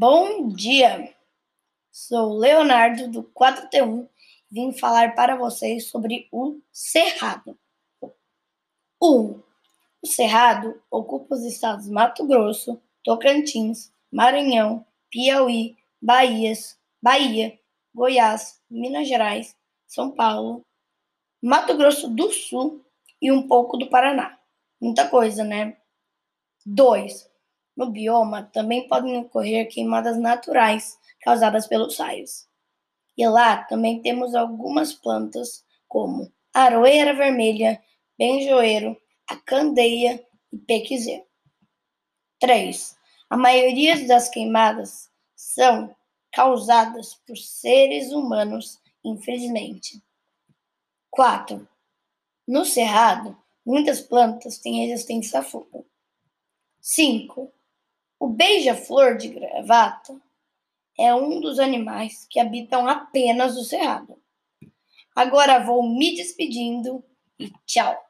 Bom dia! Sou Leonardo do 4T1 e vim falar para vocês sobre o Cerrado. 1. O Cerrado ocupa os estados Mato Grosso, Tocantins, Maranhão, Piauí, Bahias, Bahia, Goiás, Minas Gerais, São Paulo, Mato Grosso do Sul e um pouco do Paraná. Muita coisa, né? 2. No bioma também podem ocorrer queimadas naturais causadas pelos raios. E lá também temos algumas plantas, como aroeira vermelha, benjoeiro, a candeia e pequizeiro. 3. A maioria das queimadas são causadas por seres humanos, infelizmente. 4. No cerrado, muitas plantas têm resistência a fogo. 5. O beija-flor de gravata é um dos animais que habitam apenas o cerrado. Agora vou me despedindo e tchau!